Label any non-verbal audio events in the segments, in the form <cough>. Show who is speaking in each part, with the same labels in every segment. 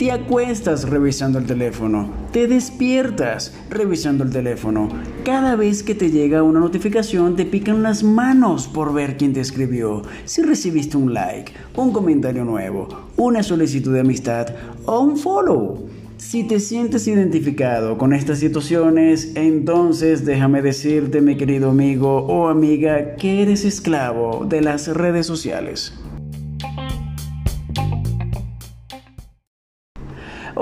Speaker 1: Te acuestas revisando el teléfono, te despiertas revisando el teléfono. Cada vez que te llega una notificación te pican las manos por ver quién te escribió, si recibiste un like, un comentario nuevo, una solicitud de amistad o un follow. Si te sientes identificado con estas situaciones, entonces déjame decirte, mi querido amigo o amiga, que eres esclavo de las redes sociales.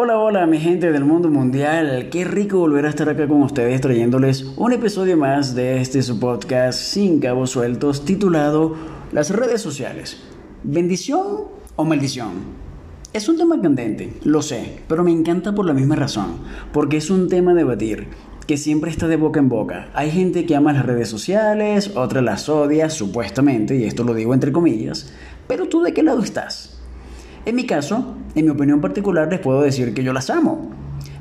Speaker 1: Hola, hola mi gente del mundo mundial, qué rico volver a estar acá con ustedes trayéndoles un episodio más de este podcast sin cabos sueltos titulado Las redes sociales, bendición o maldición. Es un tema candente, lo sé, pero me encanta por la misma razón, porque es un tema a debatir que siempre está de boca en boca. Hay gente que ama las redes sociales, otra las odia, supuestamente, y esto lo digo entre comillas, pero tú de qué lado estás? En mi caso, en mi opinión particular, les puedo decir que yo las amo.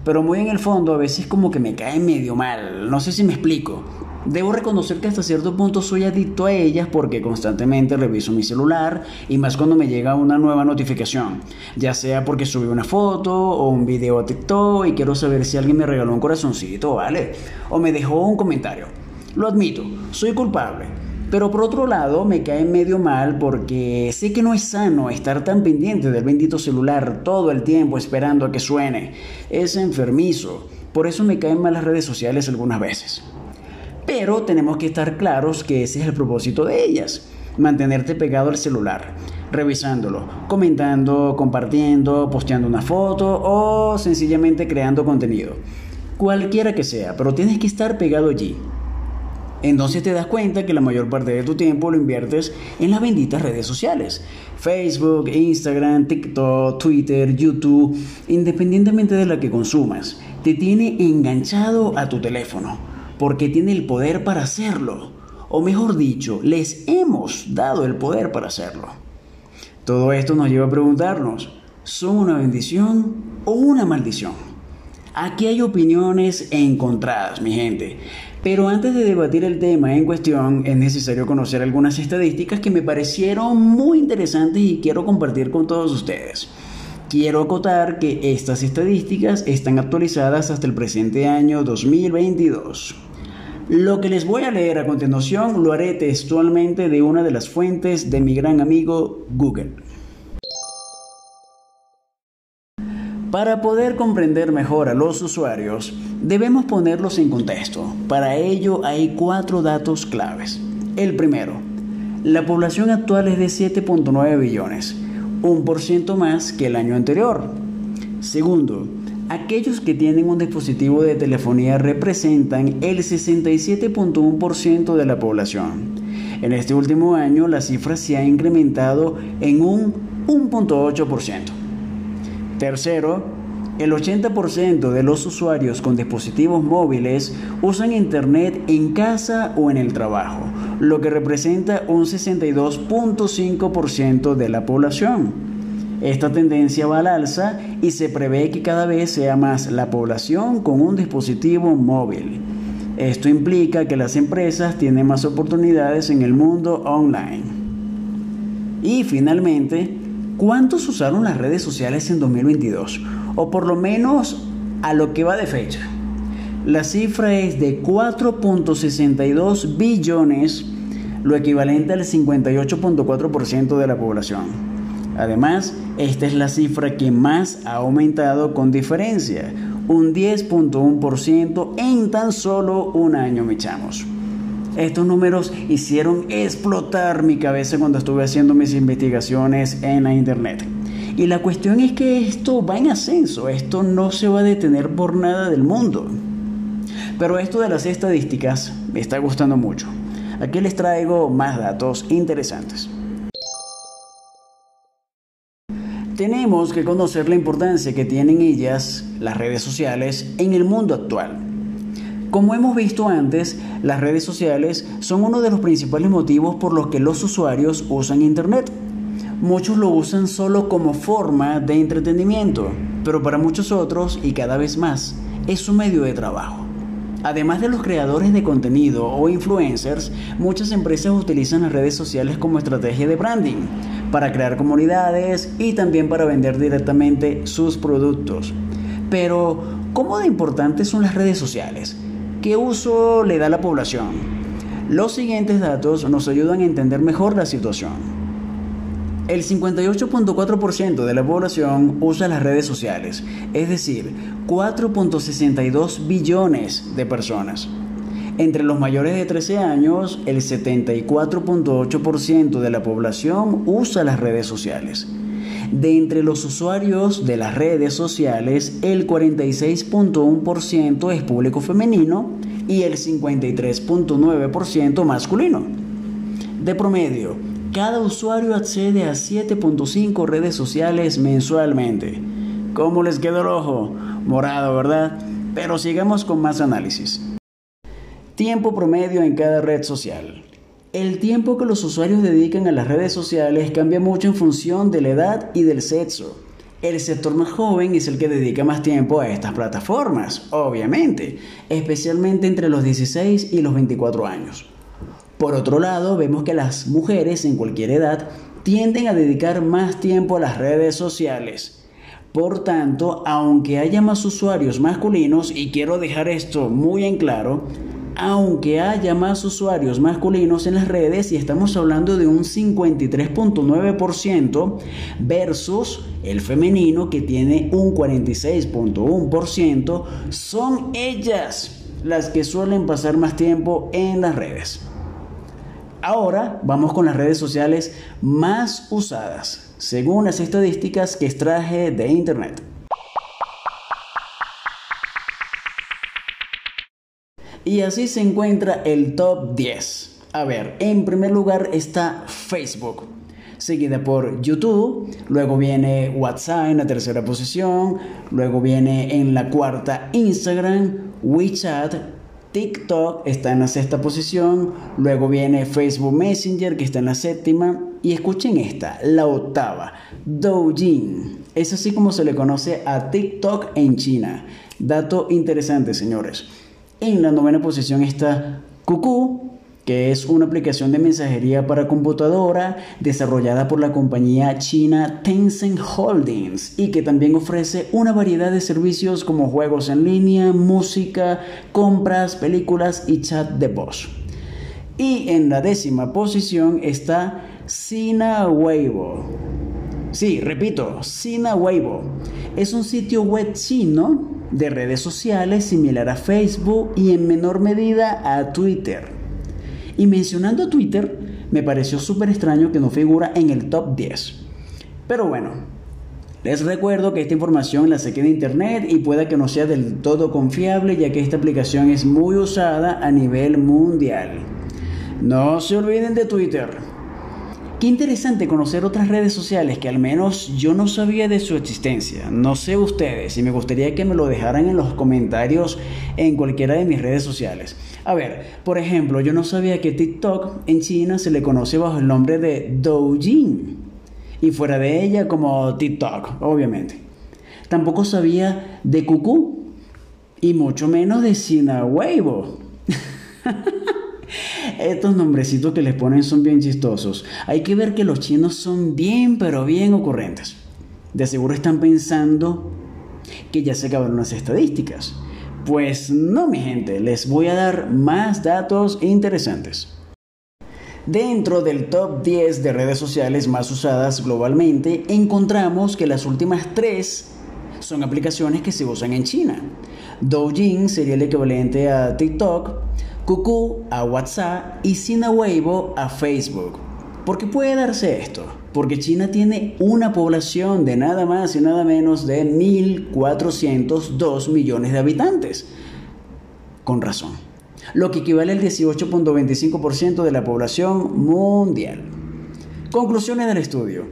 Speaker 1: Pero muy en el fondo a veces como que me cae medio mal. No sé si me explico. Debo reconocer que hasta cierto punto soy adicto a ellas porque constantemente reviso mi celular y más cuando me llega una nueva notificación, ya sea porque subí una foto o un video a TikTok y quiero saber si alguien me regaló un corazoncito, ¿vale? O me dejó un comentario. Lo admito, soy culpable. Pero por otro lado, me cae medio mal porque sé que no es sano estar tan pendiente del bendito celular todo el tiempo esperando a que suene. Es enfermizo. Por eso me caen mal las redes sociales algunas veces. Pero tenemos que estar claros que ese es el propósito de ellas. Mantenerte pegado al celular, revisándolo, comentando, compartiendo, posteando una foto o sencillamente creando contenido. Cualquiera que sea, pero tienes que estar pegado allí. Entonces te das cuenta que la mayor parte de tu tiempo lo inviertes en las benditas redes sociales. Facebook, Instagram, TikTok, Twitter, YouTube, independientemente de la que consumas, te tiene enganchado a tu teléfono, porque tiene el poder para hacerlo. O mejor dicho, les hemos dado el poder para hacerlo. Todo esto nos lleva a preguntarnos, ¿son una bendición o una maldición? Aquí hay opiniones encontradas, mi gente. Pero antes de debatir el tema en cuestión, es necesario conocer algunas estadísticas que me parecieron muy interesantes y quiero compartir con todos ustedes. Quiero acotar que estas estadísticas están actualizadas hasta el presente año 2022. Lo que les voy a leer a continuación lo haré textualmente de una de las fuentes de mi gran amigo Google. Para poder comprender mejor a los usuarios, debemos ponerlos en contexto. Para ello hay cuatro datos claves. El primero, la población actual es de 7.9 billones, un por ciento más que el año anterior. Segundo, aquellos que tienen un dispositivo de telefonía representan el 67.1% de la población. En este último año la cifra se ha incrementado en un 1.8%. Tercero, el 80% de los usuarios con dispositivos móviles usan Internet en casa o en el trabajo, lo que representa un 62.5% de la población. Esta tendencia va al alza y se prevé que cada vez sea más la población con un dispositivo móvil. Esto implica que las empresas tienen más oportunidades en el mundo online. Y finalmente, ¿Cuántos usaron las redes sociales en 2022? O por lo menos a lo que va de fecha. La cifra es de 4.62 billones, lo equivalente al 58.4% de la población. Además, esta es la cifra que más ha aumentado con diferencia, un 10.1% en tan solo un año, mi chamos. Estos números hicieron explotar mi cabeza cuando estuve haciendo mis investigaciones en la internet. Y la cuestión es que esto va en ascenso, esto no se va a detener por nada del mundo. Pero esto de las estadísticas me está gustando mucho. Aquí les traigo más datos interesantes. Tenemos que conocer la importancia que tienen ellas, las redes sociales, en el mundo actual. Como hemos visto antes, las redes sociales son uno de los principales motivos por los que los usuarios usan Internet. Muchos lo usan solo como forma de entretenimiento, pero para muchos otros, y cada vez más, es su medio de trabajo. Además de los creadores de contenido o influencers, muchas empresas utilizan las redes sociales como estrategia de branding, para crear comunidades y también para vender directamente sus productos. Pero, ¿cómo de importantes son las redes sociales? ¿Qué uso le da la población? Los siguientes datos nos ayudan a entender mejor la situación. El 58.4% de la población usa las redes sociales, es decir, 4.62 billones de personas. Entre los mayores de 13 años, el 74.8% de la población usa las redes sociales. De entre los usuarios de las redes sociales, el 46.1% es público femenino y el 53.9% masculino. De promedio, cada usuario accede a 7.5 redes sociales mensualmente. ¿Cómo les quedó el ojo? Morado, ¿verdad? Pero sigamos con más análisis. Tiempo promedio en cada red social. El tiempo que los usuarios dedican a las redes sociales cambia mucho en función de la edad y del sexo. El sector más joven es el que dedica más tiempo a estas plataformas, obviamente, especialmente entre los 16 y los 24 años. Por otro lado, vemos que las mujeres en cualquier edad tienden a dedicar más tiempo a las redes sociales. Por tanto, aunque haya más usuarios masculinos, y quiero dejar esto muy en claro, aunque haya más usuarios masculinos en las redes, y estamos hablando de un 53.9% versus el femenino que tiene un 46.1%, son ellas las que suelen pasar más tiempo en las redes. Ahora vamos con las redes sociales más usadas, según las estadísticas que extraje de Internet. Y así se encuentra el top 10. A ver, en primer lugar está Facebook, seguida por YouTube, luego viene WhatsApp en la tercera posición, luego viene en la cuarta Instagram, WeChat, TikTok está en la sexta posición, luego viene Facebook Messenger que está en la séptima y escuchen esta, la octava, Douyin. Es así como se le conoce a TikTok en China. Dato interesante, señores. En la novena posición está Cucú, que es una aplicación de mensajería para computadora desarrollada por la compañía china Tencent Holdings y que también ofrece una variedad de servicios como juegos en línea, música, compras, películas y chat de voz. Y en la décima posición está Sina Weibo. Sí, repito, Sina Weibo. Es un sitio web chino de redes sociales similar a Facebook y en menor medida a Twitter. Y mencionando Twitter, me pareció súper extraño que no figura en el top 10. Pero bueno, les recuerdo que esta información la saqué de internet y pueda que no sea del todo confiable ya que esta aplicación es muy usada a nivel mundial. No se olviden de Twitter. Qué interesante conocer otras redes sociales que al menos yo no sabía de su existencia. No sé ustedes y me gustaría que me lo dejaran en los comentarios en cualquiera de mis redes sociales. A ver, por ejemplo, yo no sabía que TikTok en China se le conoce bajo el nombre de Douyin y fuera de ella como TikTok, obviamente. Tampoco sabía de Cucú y mucho menos de Sina Weibo. <laughs> Estos nombrecitos que les ponen son bien chistosos. Hay que ver que los chinos son bien, pero bien ocurrentes. De seguro están pensando que ya se acabaron las estadísticas. Pues no, mi gente, les voy a dar más datos interesantes. Dentro del top 10 de redes sociales más usadas globalmente, encontramos que las últimas tres son aplicaciones que se usan en China. Douyin sería el equivalente a TikTok, Cuckoo a WhatsApp y Sina Weibo a Facebook. ¿Por qué puede darse esto? Porque China tiene una población de nada más y nada menos de 1.402 millones de habitantes. Con razón. Lo que equivale al 18.25% de la población mundial. Conclusiones del estudio.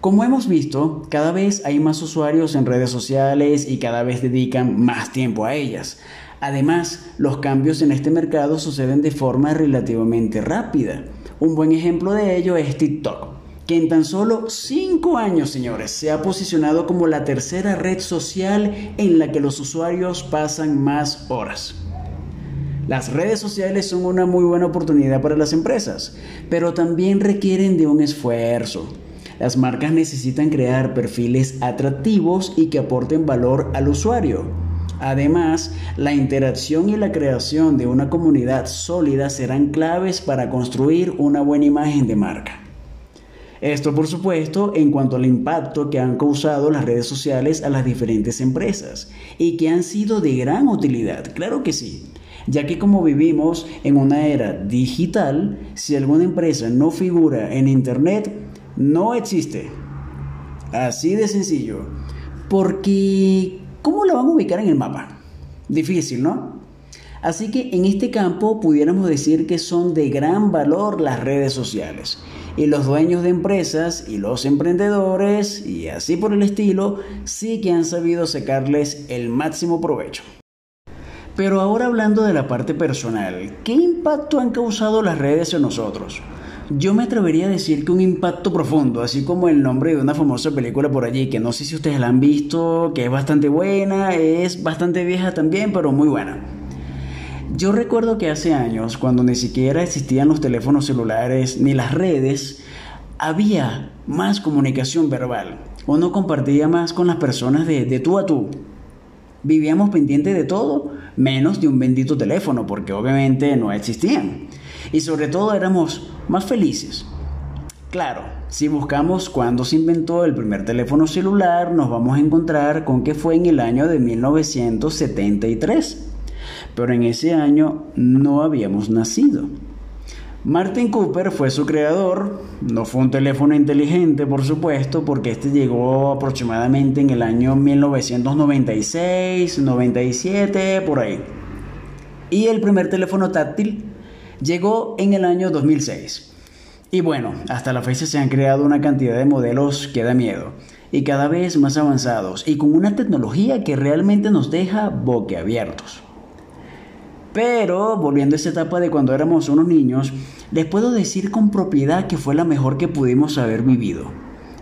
Speaker 1: Como hemos visto, cada vez hay más usuarios en redes sociales y cada vez dedican más tiempo a ellas. Además, los cambios en este mercado suceden de forma relativamente rápida. Un buen ejemplo de ello es TikTok, que en tan solo 5 años, señores, se ha posicionado como la tercera red social en la que los usuarios pasan más horas. Las redes sociales son una muy buena oportunidad para las empresas, pero también requieren de un esfuerzo. Las marcas necesitan crear perfiles atractivos y que aporten valor al usuario. Además, la interacción y la creación de una comunidad sólida serán claves para construir una buena imagen de marca. Esto, por supuesto, en cuanto al impacto que han causado las redes sociales a las diferentes empresas y que han sido de gran utilidad, claro que sí, ya que como vivimos en una era digital, si alguna empresa no figura en Internet, no existe. Así de sencillo. Porque, ¿cómo la van a ubicar en el mapa? Difícil, ¿no? Así que en este campo pudiéramos decir que son de gran valor las redes sociales. Y los dueños de empresas y los emprendedores y así por el estilo sí que han sabido sacarles el máximo provecho. Pero ahora hablando de la parte personal, ¿qué impacto han causado las redes en nosotros? Yo me atrevería a decir que un impacto profundo, así como el nombre de una famosa película por allí, que no sé si ustedes la han visto, que es bastante buena, es bastante vieja también, pero muy buena. Yo recuerdo que hace años, cuando ni siquiera existían los teléfonos celulares ni las redes, había más comunicación verbal. Uno compartía más con las personas de, de tú a tú. Vivíamos pendientes de todo, menos de un bendito teléfono, porque obviamente no existían. Y sobre todo éramos más felices. Claro, si buscamos cuándo se inventó el primer teléfono celular, nos vamos a encontrar con que fue en el año de 1973 pero en ese año no habíamos nacido. Martin Cooper fue su creador, no fue un teléfono inteligente por supuesto, porque este llegó aproximadamente en el año 1996, 97, por ahí. Y el primer teléfono táctil llegó en el año 2006. Y bueno, hasta la fecha se han creado una cantidad de modelos que da miedo y cada vez más avanzados y con una tecnología que realmente nos deja boquiabiertos. Pero, volviendo a esa etapa de cuando éramos unos niños, les puedo decir con propiedad que fue la mejor que pudimos haber vivido.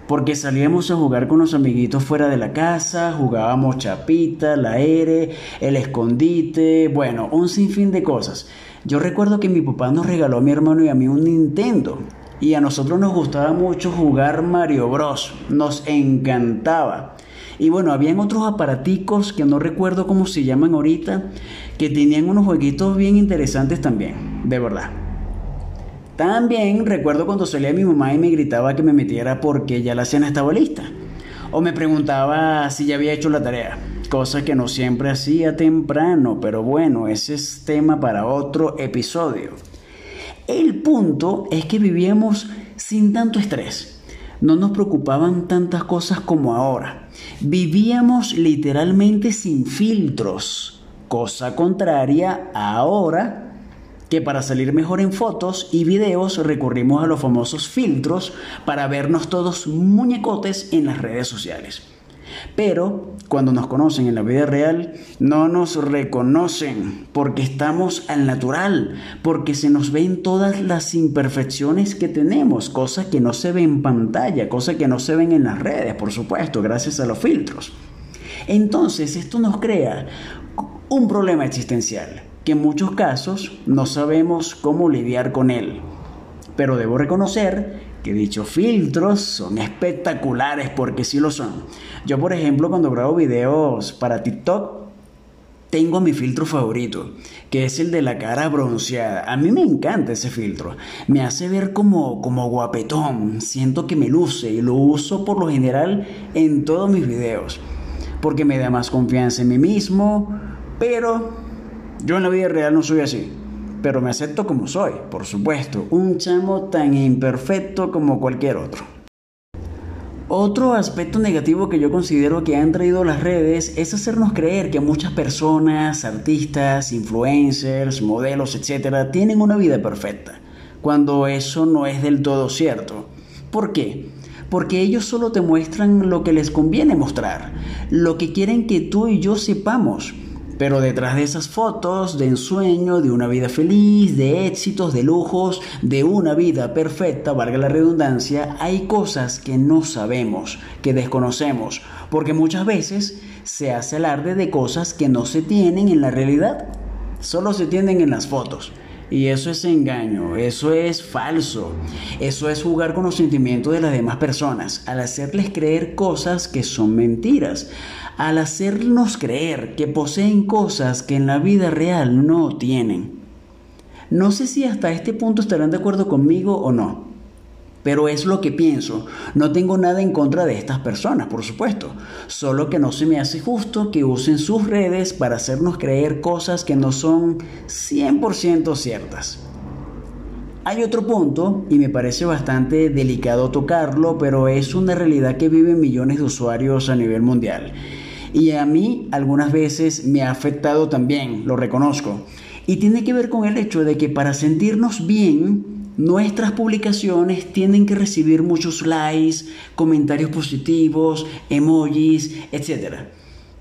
Speaker 1: Porque salíamos a jugar con los amiguitos fuera de la casa, jugábamos chapita, la ere, el escondite, bueno, un sinfín de cosas. Yo recuerdo que mi papá nos regaló a mi hermano y a mí un Nintendo. Y a nosotros nos gustaba mucho jugar Mario Bros. Nos encantaba. Y bueno, habían otros aparaticos que no recuerdo cómo se llaman ahorita, que tenían unos jueguitos bien interesantes también, de verdad. También recuerdo cuando salía mi mamá y me gritaba que me metiera porque ya la cena estaba lista. O me preguntaba si ya había hecho la tarea, cosa que no siempre hacía temprano, pero bueno, ese es tema para otro episodio. El punto es que vivíamos sin tanto estrés. No nos preocupaban tantas cosas como ahora. Vivíamos literalmente sin filtros cosa contraria ahora que para salir mejor en fotos y videos recurrimos a los famosos filtros para vernos todos muñecotes en las redes sociales. Pero cuando nos conocen en la vida real, no nos reconocen porque estamos al natural, porque se nos ven todas las imperfecciones que tenemos, cosas que no se ven en pantalla, cosas que no se ven en las redes, por supuesto, gracias a los filtros. Entonces esto nos crea un problema existencial que en muchos casos no sabemos cómo lidiar con él. Pero debo reconocer que dichos filtros son espectaculares porque sí lo son. Yo por ejemplo cuando grabo videos para TikTok tengo mi filtro favorito, que es el de la cara bronceada. A mí me encanta ese filtro. Me hace ver como, como guapetón. Siento que me luce y lo uso por lo general en todos mis videos. Porque me da más confianza en mí mismo, pero yo en la vida real no soy así. Pero me acepto como soy, por supuesto. Un chamo tan imperfecto como cualquier otro. Otro aspecto negativo que yo considero que han traído las redes es hacernos creer que muchas personas, artistas, influencers, modelos, etc., tienen una vida perfecta, cuando eso no es del todo cierto. ¿Por qué? Porque ellos solo te muestran lo que les conviene mostrar, lo que quieren que tú y yo sepamos. Pero detrás de esas fotos de ensueño, de una vida feliz, de éxitos, de lujos, de una vida perfecta, valga la redundancia, hay cosas que no sabemos, que desconocemos, porque muchas veces se hace alarde de cosas que no se tienen en la realidad. solo se tienen en las fotos. Y eso es engaño, eso es falso, eso es jugar con los sentimientos de las demás personas, al hacerles creer cosas que son mentiras, al hacernos creer que poseen cosas que en la vida real no tienen. No sé si hasta este punto estarán de acuerdo conmigo o no. Pero es lo que pienso. No tengo nada en contra de estas personas, por supuesto. Solo que no se me hace justo que usen sus redes para hacernos creer cosas que no son 100% ciertas. Hay otro punto, y me parece bastante delicado tocarlo, pero es una realidad que viven millones de usuarios a nivel mundial. Y a mí algunas veces me ha afectado también, lo reconozco. Y tiene que ver con el hecho de que para sentirnos bien, Nuestras publicaciones tienen que recibir muchos likes, comentarios positivos, emojis, etc.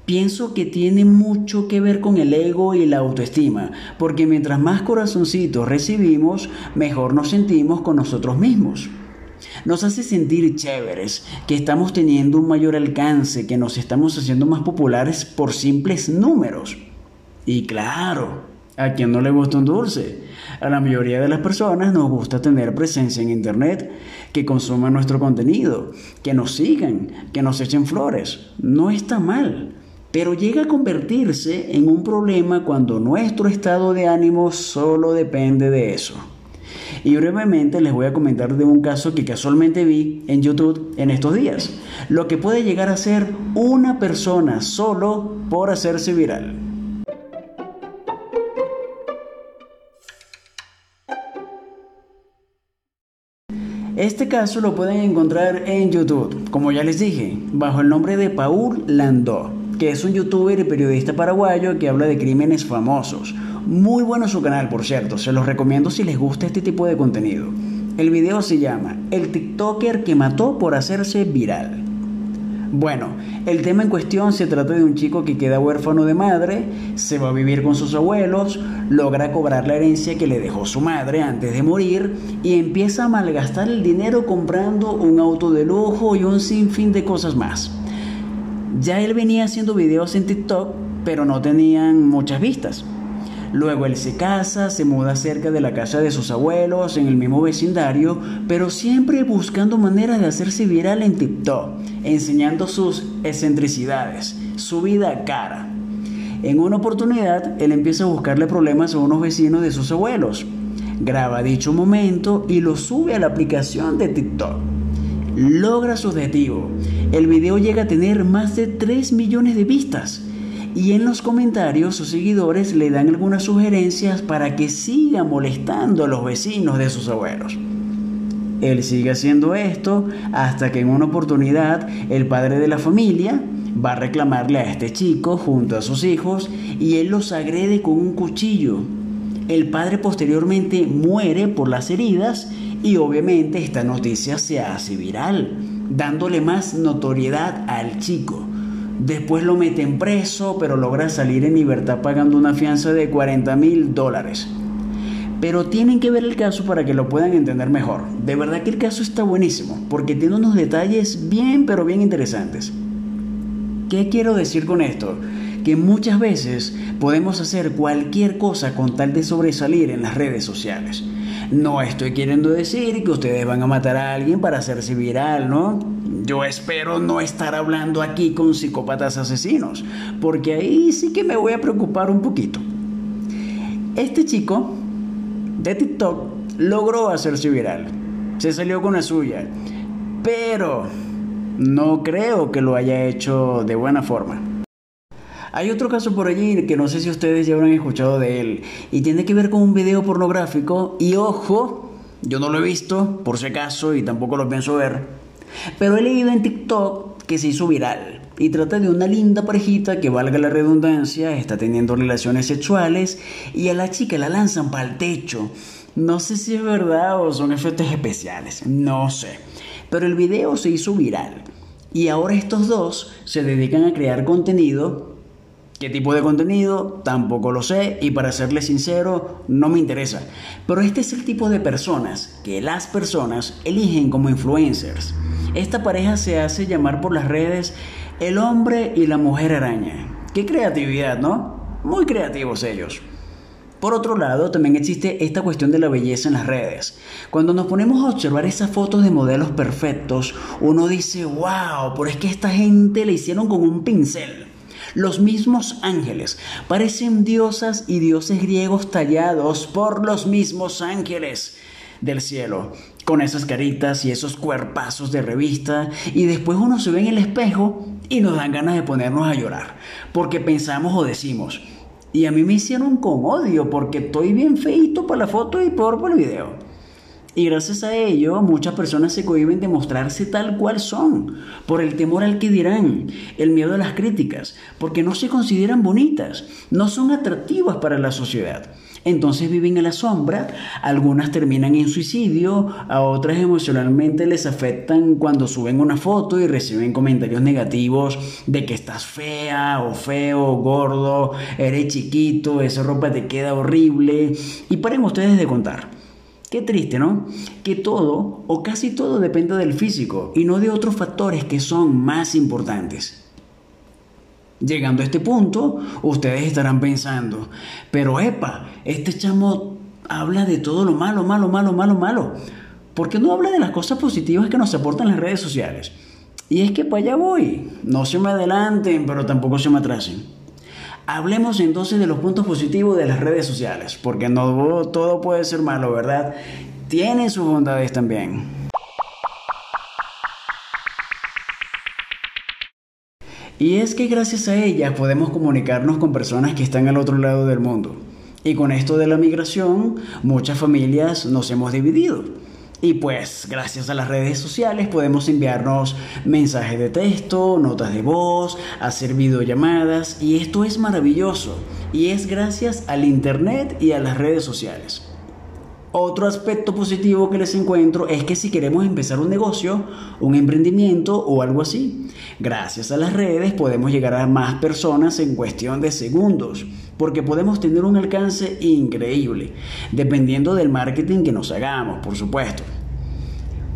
Speaker 1: Pienso que tiene mucho que ver con el ego y la autoestima, porque mientras más corazoncitos recibimos, mejor nos sentimos con nosotros mismos. Nos hace sentir chéveres, que estamos teniendo un mayor alcance, que nos estamos haciendo más populares por simples números. Y claro, ¿a quien no le gusta un dulce? A la mayoría de las personas nos gusta tener presencia en Internet, que consuman nuestro contenido, que nos sigan, que nos echen flores. No está mal, pero llega a convertirse en un problema cuando nuestro estado de ánimo solo depende de eso. Y brevemente les voy a comentar de un caso que casualmente vi en YouTube en estos días. Lo que puede llegar a ser una persona solo por hacerse viral. Este caso lo pueden encontrar en YouTube, como ya les dije, bajo el nombre de Paul Landó, que es un youtuber y periodista paraguayo que habla de crímenes famosos. Muy bueno su canal, por cierto, se los recomiendo si les gusta este tipo de contenido. El video se llama El TikToker que mató por hacerse viral. Bueno, el tema en cuestión se trata de un chico que queda huérfano de madre, se va a vivir con sus abuelos, logra cobrar la herencia que le dejó su madre antes de morir y empieza a malgastar el dinero comprando un auto de lujo y un sinfín de cosas más. Ya él venía haciendo videos en TikTok, pero no tenían muchas vistas. Luego él se casa, se muda cerca de la casa de sus abuelos, en el mismo vecindario, pero siempre buscando maneras de hacerse viral en TikTok, enseñando sus excentricidades, su vida cara. En una oportunidad, él empieza a buscarle problemas a unos vecinos de sus abuelos. Graba dicho momento y lo sube a la aplicación de TikTok. Logra su objetivo. El video llega a tener más de 3 millones de vistas y en los comentarios sus seguidores le dan algunas sugerencias para que siga molestando a los vecinos de sus abuelos. Él sigue haciendo esto hasta que en una oportunidad el padre de la familia va a reclamarle a este chico junto a sus hijos y él los agrede con un cuchillo. El padre posteriormente muere por las heridas y obviamente esta noticia se hace viral, dándole más notoriedad al chico. Después lo meten preso, pero logra salir en libertad pagando una fianza de 40 mil dólares. Pero tienen que ver el caso para que lo puedan entender mejor. De verdad que el caso está buenísimo, porque tiene unos detalles bien, pero bien interesantes. ¿Qué quiero decir con esto? Que muchas veces podemos hacer cualquier cosa con tal de sobresalir en las redes sociales. No estoy queriendo decir que ustedes van a matar a alguien para hacerse viral, ¿no? Yo espero no estar hablando aquí con psicópatas asesinos, porque ahí sí que me voy a preocupar un poquito. Este chico de TikTok logró hacerse viral, se salió con la suya, pero no creo que lo haya hecho de buena forma. Hay otro caso por allí que no sé si ustedes ya habrán escuchado de él y tiene que ver con un video pornográfico y ojo, yo no lo he visto por si acaso y tampoco lo pienso ver, pero he leído en TikTok que se hizo viral y trata de una linda parejita que valga la redundancia, está teniendo relaciones sexuales y a la chica la lanzan para el techo. No sé si es verdad o son efectos especiales, no sé. Pero el video se hizo viral y ahora estos dos se dedican a crear contenido ¿Qué tipo de contenido? Tampoco lo sé y para serle sincero, no me interesa. Pero este es el tipo de personas que las personas eligen como influencers. Esta pareja se hace llamar por las redes el hombre y la mujer araña. Qué creatividad, ¿no? Muy creativos ellos. Por otro lado, también existe esta cuestión de la belleza en las redes. Cuando nos ponemos a observar esas fotos de modelos perfectos, uno dice, wow, pero es que esta gente le hicieron con un pincel. Los mismos ángeles parecen diosas y dioses griegos tallados por los mismos ángeles del cielo, con esas caritas y esos cuerpazos de revista, y después uno se ve en el espejo y nos dan ganas de ponernos a llorar, porque pensamos o decimos, y a mí me hicieron con odio porque estoy bien feito para la foto y por para el video. Y gracias a ello, muchas personas se cohiben de mostrarse tal cual son, por el temor al que dirán, el miedo a las críticas, porque no se consideran bonitas, no son atractivas para la sociedad. Entonces viven en la sombra, algunas terminan en suicidio, a otras emocionalmente les afectan cuando suben una foto y reciben comentarios negativos de que estás fea o feo, gordo, eres chiquito, esa ropa te queda horrible. Y paren ustedes de contar. Qué triste, ¿no? Que todo o casi todo depende del físico y no de otros factores que son más importantes. Llegando a este punto, ustedes estarán pensando, pero epa, este chamo habla de todo lo malo, malo, malo, malo, malo. ¿Por qué no habla de las cosas positivas que nos aportan las redes sociales? Y es que para allá voy. No se me adelanten, pero tampoco se me atrasen. Hablemos entonces de los puntos positivos de las redes sociales, porque no todo puede ser malo, ¿verdad? Tienen sus bondades también. Y es que gracias a ellas podemos comunicarnos con personas que están al otro lado del mundo. Y con esto de la migración, muchas familias nos hemos dividido. Y pues, gracias a las redes sociales podemos enviarnos mensajes de texto, notas de voz, hacer videollamadas, y esto es maravilloso. Y es gracias al Internet y a las redes sociales. Otro aspecto positivo que les encuentro es que si queremos empezar un negocio, un emprendimiento o algo así, gracias a las redes podemos llegar a más personas en cuestión de segundos, porque podemos tener un alcance increíble, dependiendo del marketing que nos hagamos, por supuesto.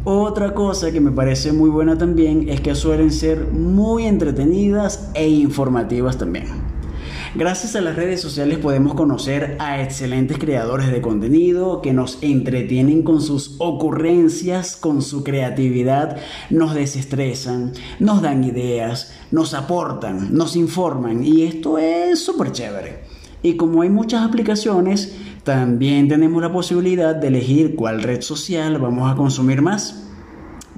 Speaker 1: Otra cosa que me parece muy buena también es que suelen ser muy entretenidas e informativas también. Gracias a las redes sociales podemos conocer a excelentes creadores de contenido que nos entretienen con sus ocurrencias, con su creatividad, nos desestresan, nos dan ideas, nos aportan, nos informan y esto es súper chévere. Y como hay muchas aplicaciones, también tenemos la posibilidad de elegir cuál red social vamos a consumir más.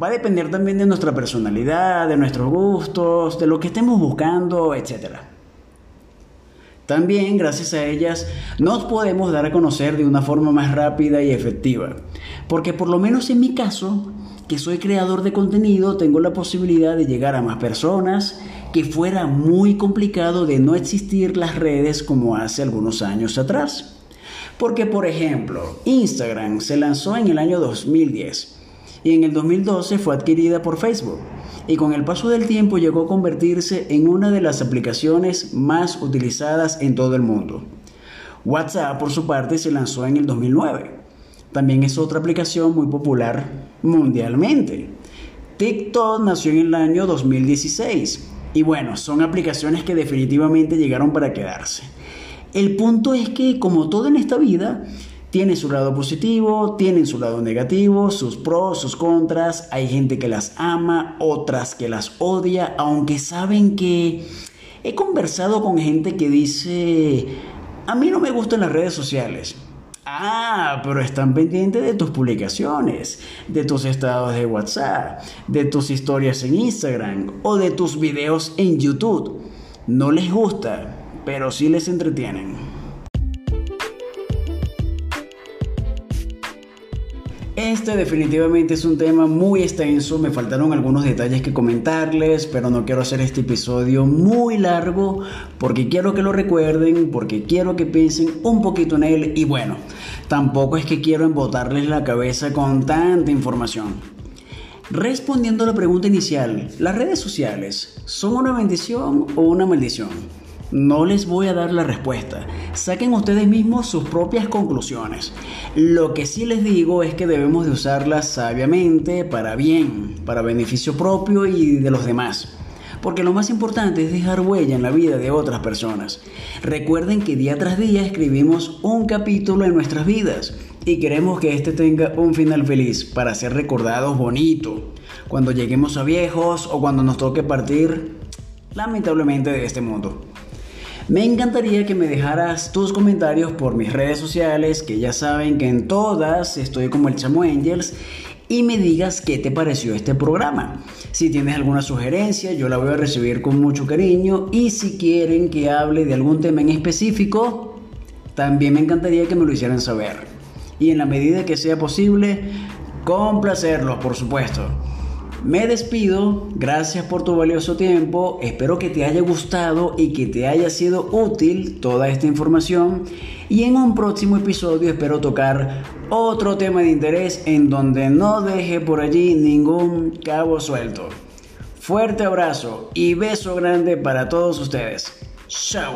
Speaker 1: Va a depender también de nuestra personalidad, de nuestros gustos, de lo que estemos buscando, etcétera. También, gracias a ellas, nos podemos dar a conocer de una forma más rápida y efectiva. Porque por lo menos en mi caso, que soy creador de contenido, tengo la posibilidad de llegar a más personas, que fuera muy complicado de no existir las redes como hace algunos años atrás. Porque, por ejemplo, Instagram se lanzó en el año 2010 y en el 2012 fue adquirida por Facebook y con el paso del tiempo llegó a convertirse en una de las aplicaciones más utilizadas en todo el mundo. WhatsApp, por su parte, se lanzó en el 2009. También es otra aplicación muy popular mundialmente. TikTok nació en el año 2016. Y bueno, son aplicaciones que definitivamente llegaron para quedarse. El punto es que, como todo en esta vida, tiene su lado positivo, tienen su lado negativo, sus pros, sus contras. Hay gente que las ama, otras que las odia, aunque saben que he conversado con gente que dice, a mí no me gustan las redes sociales. Ah, pero están pendientes de tus publicaciones, de tus estados de WhatsApp, de tus historias en Instagram o de tus videos en YouTube. No les gusta, pero sí les entretienen. Este definitivamente es un tema muy extenso, me faltaron algunos detalles que comentarles, pero no quiero hacer este episodio muy largo porque quiero que lo recuerden, porque quiero que piensen un poquito en él y bueno, tampoco es que quiero embotarles la cabeza con tanta información. Respondiendo a la pregunta inicial, ¿las redes sociales son una bendición o una maldición? No les voy a dar la respuesta. Saquen ustedes mismos sus propias conclusiones. Lo que sí les digo es que debemos de usarlas sabiamente para bien, para beneficio propio y de los demás. porque lo más importante es dejar huella en la vida de otras personas. Recuerden que día tras día escribimos un capítulo en nuestras vidas y queremos que este tenga un final feliz para ser recordados bonito cuando lleguemos a viejos o cuando nos toque partir lamentablemente de este mundo. Me encantaría que me dejaras tus comentarios por mis redes sociales, que ya saben que en todas estoy como el Chamo Angels, y me digas qué te pareció este programa. Si tienes alguna sugerencia, yo la voy a recibir con mucho cariño y si quieren que hable de algún tema en específico, también me encantaría que me lo hicieran saber. Y en la medida que sea posible, complacerlos, por supuesto. Me despido, gracias por tu valioso tiempo, espero que te haya gustado y que te haya sido útil toda esta información y en un próximo episodio espero tocar otro tema de interés en donde no deje por allí ningún cabo suelto. Fuerte abrazo y beso grande para todos ustedes. Chao.